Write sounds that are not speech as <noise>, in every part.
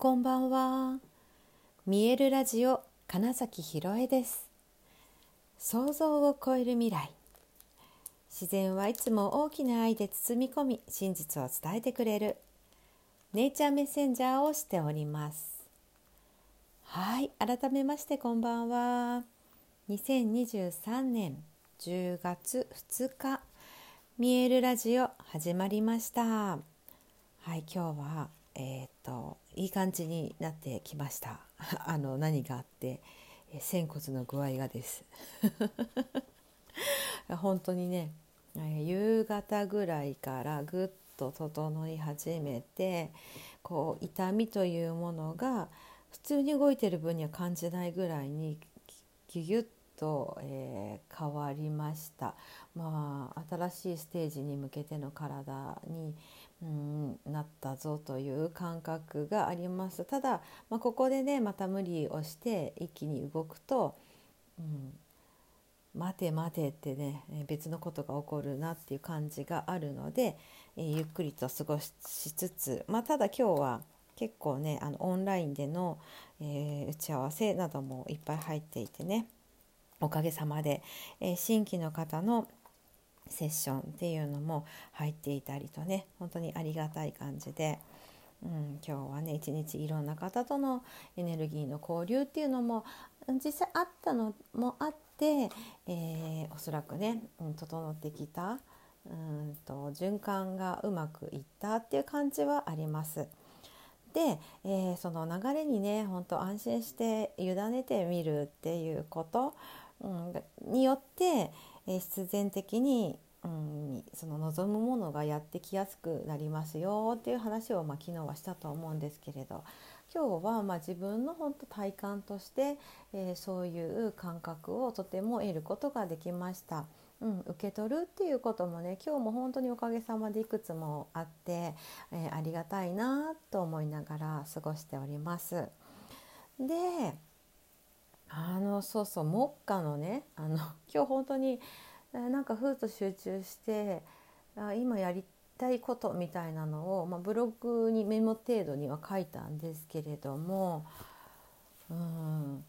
こんばんは。見えるラジオ金崎ひろえです。想像を超える未来。自然はいつも大きな愛で包み込み、真実を伝えてくれる。ネイチャーメッセンジャーをしております。はい、改めましてこんばんは。2023年10月2日、見えるラジオ始まりました。はい、今日はえー、といい感じになってきました <laughs> あの何があってえ仙骨の具合がです <laughs> 本当にねえ夕方ぐらいからぐっと整い始めてこう痛みというものが普通に動いてる分には感じないぐらいにギュギュッと、えー、変わりました。まあ新しいステージに向けての体にうんなったぞという感覚があります。ただ、まあ、ここでねまた無理をして一気に動くと、うん、待て待てってね別のことが起こるなっていう感じがあるので、えー、ゆっくりと過ごしつつ、まあ、ただ今日は結構ねあのオンラインでの、えー、打ち合わせなどもいっぱい入っていてねおかげさまで、えー、新規の方のセッションっていうのも入っていたりとね本当にありがたい感じで、うん、今日はね一日いろんな方とのエネルギーの交流っていうのも実際あったのもあって、えー、おそらくね、うん、整ってきたうんと循環がうまくいったっていう感じはあります。で、えー、その流れにね本当安心して委ねてみるっていうこと、うん、によってえ必然的に、うん、その望むものがやってきやすくなりますよっていう話を、まあ、昨日はしたと思うんですけれど今日はまあ自分の本当体感として、えー、そういう感覚をとても得ることができました。うん、受け取るっていうこともね今日も本当におかげさまでいくつもあって、えー、ありがたいなと思いながら過ごしております。であのそうそう目下のねあの <laughs> 今日本当になんかふっと集中してあ今やりたいことみたいなのを、まあ、ブログにメモ程度には書いたんですけれどもうん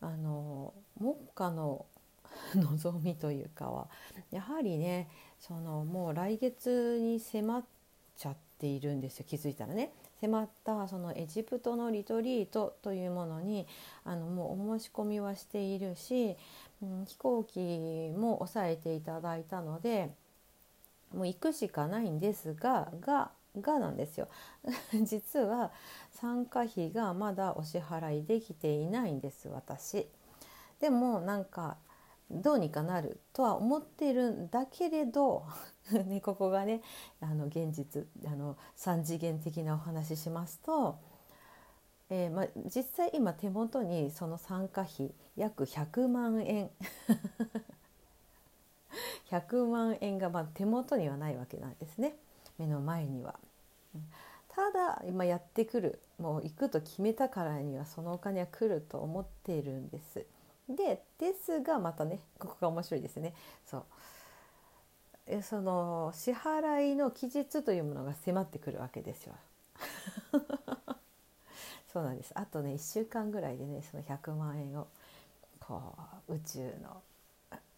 あの目下の <laughs> 望みというかはやはりねそのもう来月に迫っちゃっているんですよ気づいたらね。迫ったそのエジプトのリトリートというものにあのもうお申し込みはしているし、うん、飛行機も抑えていただいたのでもう行くしかないんですがががなんですよ <laughs> 実は参加費がまだお支払いできていないんです私。でもなんかどうにかなるとは思ってるんだけれど <laughs> ね、ここがねあの現実あの3次元的なお話ししますと、えーまあ、実際今手元にその参加費約100万円 <laughs> 100万円がま手元にはないわけなんですね目の前には。ただ今やってくるもう行くと決めたからにはそのお金は来ると思っているんです。でですがまたねここが面白いですね。そうその支払いの期日というものが迫ってくるわけですよ。<laughs> そうなんですあとね1週間ぐらいでねその100万円をこう宇宙の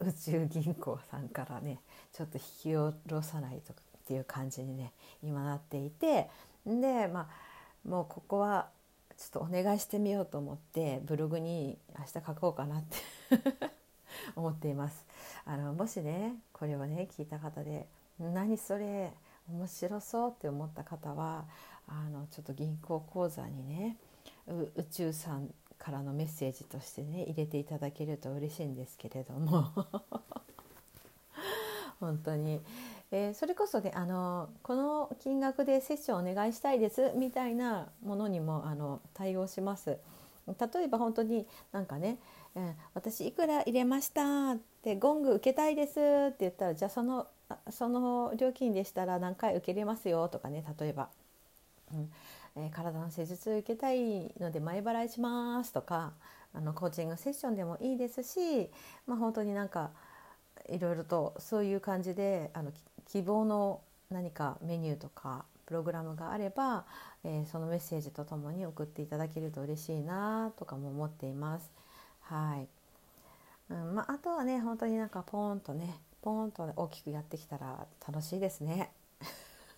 宇宙銀行さんからねちょっと引き下ろさないとっていう感じにね今なっていてでまあもうここはちょっとお願いしてみようと思ってブログに明日書こうかなって <laughs> 思っています。あのもしねこれをね聞いた方で「何それ面白そう」って思った方はあのちょっと銀行口座にね宇宙さんからのメッセージとしてね入れていただけると嬉しいんですけれども。<laughs> 本当に、えー、それこそねあのこの金額でセッションお願いしたいですみたいなものにもあの対応します。例えば本当になんかね「うん、私いくら入れました」って「ゴング受けたいです」って言ったらじゃあそのその料金でしたら何回受けれますよとかね例えば、うんえー、体の施術受けたいので前払いしますとかあのコーチングセッションでもいいですし、まあ、本当になんかいろいろとそういう感じであの希望の何かメニューとかプログラムがあれば、えー、そのメッセージとともに送っていただけると嬉しいなとかも思っています。はいうんまあ、あとはね本当になんかポーンとねポーンと大きくやってきたら楽しいですね。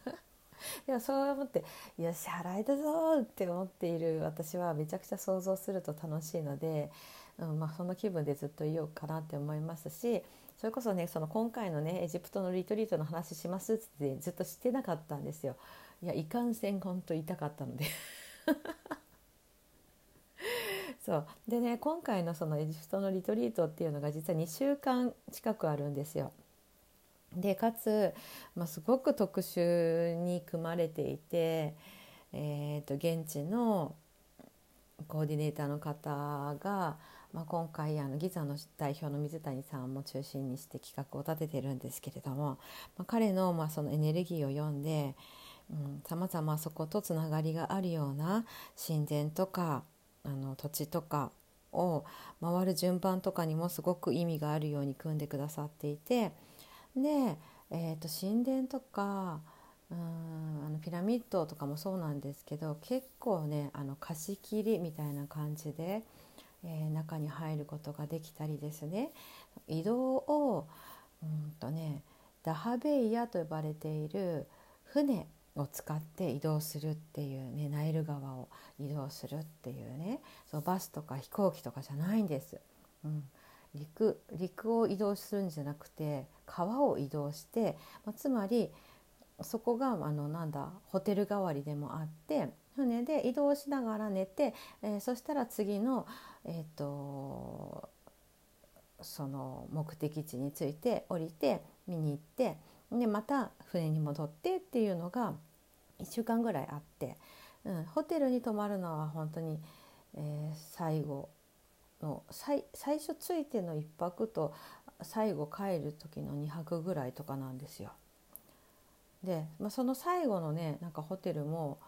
<laughs> でもそう思って「よし払えたぞ!」って思っている私はめちゃくちゃ想像すると楽しいので、うんまあ、その気分でずっといようかなって思いますしそれこそねその今回のねエジプトのリトリートの話しますってずっと知ってなかったんですよ。いやいかんせん本当痛かったので <laughs> そうでね今回のそのエジプトのリトリートっていうのが実は2週間近くあるんですよ。でかつ、まあ、すごく特殊に組まれていて、えー、と現地のコーディネーターの方が、まあ、今回あのギザの代表の水谷さんも中心にして企画を立ててるんですけれども、まあ、彼のまあそのエネルギーを読んでさまざまそことつながりがあるような神殿とかあの土地とかを回る順番とかにもすごく意味があるように組んでくださっていてで、えー、と神殿とかうんあのピラミッドとかもそうなんですけど結構ねあの貸し切りみたいな感じで、えー、中に入ることができたりですね移動をうんとねダハベイヤと呼ばれている船を使って移動するっていうねナイル川を移動するっていうねそうバスとか飛行機とかじゃないんです。うん、陸陸を移動するんじゃなくて川を移動して、まあ、つまりそこがあのなんだホテル代わりでもあって船で移動しながら寝て、えー、そしたら次の、えーと、その目的地について降りて見に行ってでまた船に戻ってっていうのが1週間ぐらいあって、うん、ホテルに泊まるのは本当に、えー、最後の最最初ついての1泊と最後帰る時の2泊ぐらいとかなんですよ。で、まあ、その最後のねなんかホテルも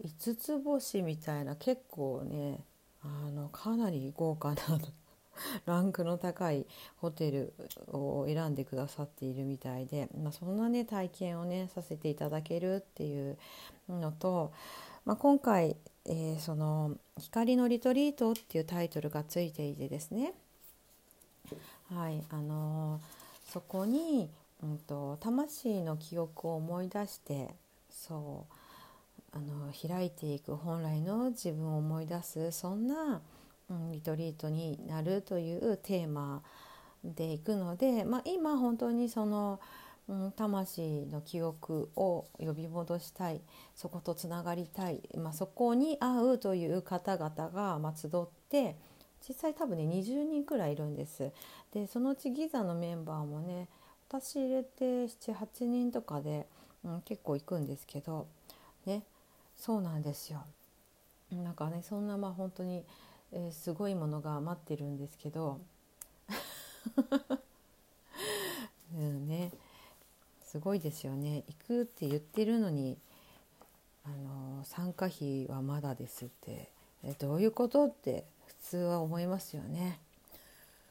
5つ星みたいな結構ねあのかなり豪華な <laughs> ランクの高いホテルを選んでくださっているみたいで、まあ、そんなね体験をねさせていただけるっていうのと、まあ、今回、えー、その「光のリトリート」っていうタイトルがついていてですね。はいあのー、そこに、うんと、魂の記憶を思い出してそうあの開いていく本来の自分を思い出すそんな、うん、リトリートになるというテーマでいくので、まあ、今本当にその、うん、魂の記憶を呼び戻したいそことつながりたい、まあ、そこに会うという方々が、まあ、集って実際多分ね20人くらいいるんです。でそのうちギザのメンバーもね私入れて78人とかで、うん、結構行くんですけどそうなんですよ。なんかねそんなまあ本当に、えー、すごいものが待ってるんですけど。<laughs> うんね。すごいですよね。行くって言ってるのにあの参加費はまだですって。えどういうことって普通は思いますよね。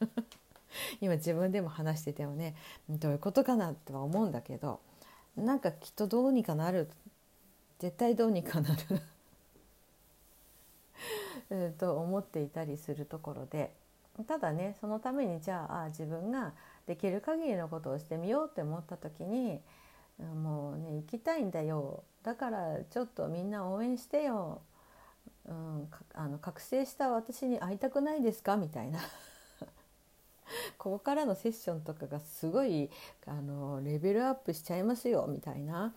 <laughs> 今自分でも話しててもねどういうことかなとは思うんだけど。なんかきっとどうにかなる絶対どうにかなる。<laughs> と思っていたりするところでただねそのためにじゃあ自分ができる限りのことをしてみようって思った時にもうね行きたいんだよ。だからちょっとみんな応援してよ、うん、あの覚醒した私に会いたくないですか？みたいな。<laughs> ここからのセッションとかがすごいあのレベルアップしちゃいますよ。みたいな、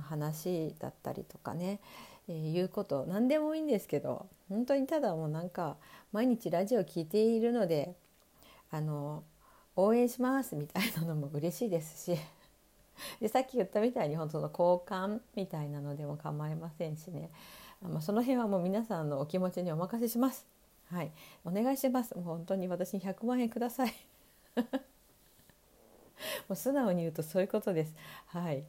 話だったりとかね、えー、いうこと何でもいいんですけど本当にただもうなんか毎日ラジオ聴いているのであの応援しますみたいなのも嬉しいですし <laughs> でさっき言ったみたいに本当の交換みたいなのでも構いませんしね、まあ、その辺はもう皆さんのお気持ちにお任せします。はい、お願いします。もう本当に私に100万円ください。<laughs> もう素直に言うとそういうことです。はい。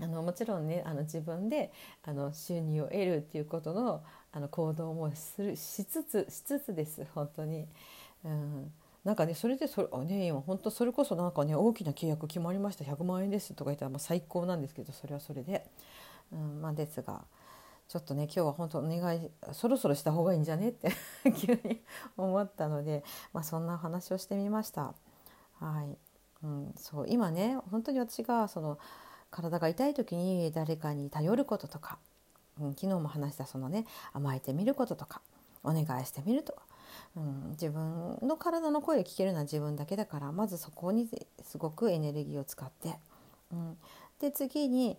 あのもちろんねあの自分であの収入を得るっていうことのあの行動もするしつつしつつです本当に。うんなんかねそれでそれあね今本当それこそなんかね大きな契約決まりました100万円ですとか言ったらまあ最高なんですけどそれはそれでうんまあ、ですがちょっとね今日は本当お願いそろそろした方がいいんじゃねって <laughs> 急に思ったので、まあ、そんな話をしてみました。はいうん、そう今ね本当に私がその体が痛い時に誰かに頼ることとか、うん、昨日も話したそのね甘えてみることとかお願いしてみると、うん、自分の体の声を聞けるのは自分だけだからまずそこにすごくエネルギーを使って、うん、で次に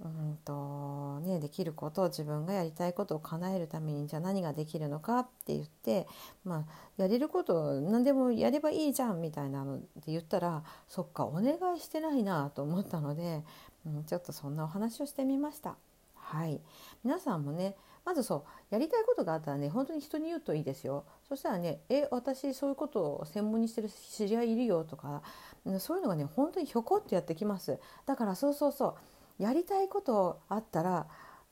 うんとね、できることを自分がやりたいことを叶えるためにじゃあ何ができるのかって言って、まあ、やれること何でもやればいいじゃんみたいなので言ったらそっかお願いしてないなと思ったので、うん、ちょっとそんなお話をしてみました。はい、皆さんもねまずそうやりたいことがあったらね本当に人に言うといいですよそしたらね「え私そういうことを専門にしてる知り合いいるよ」とかそういうのがね本当にひょこっとやってきますだからそうそうそうやりたいことあったら、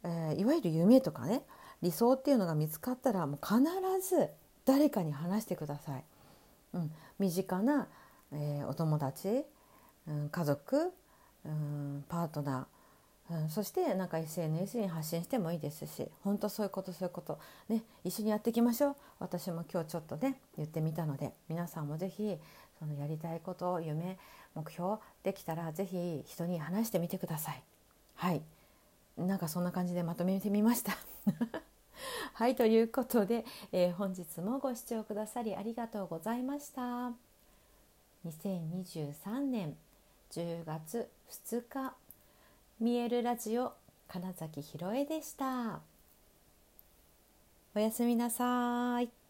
えー、いわゆる夢とかね理想っていうのが見つかったらもう必ず誰かに話してください。うん、身近な、えー、お友達、うん、家族、うん、パートナー、うん、そしてなんか SNS に発信してもいいですし本当そういうことそういうこと、ね、一緒にやっていきましょう。私も今日ちょっとね言ってみたので皆さんも是非そのやりたいこと夢目標できたら是非人に話してみてください。はい。なんかそんな感じでまとめてみました。<laughs> はいということで、えー、本日もご視聴くださりありがとうございました。2023年。10月2日。見えるラジオ金崎ひろえでした。おやすみなさい。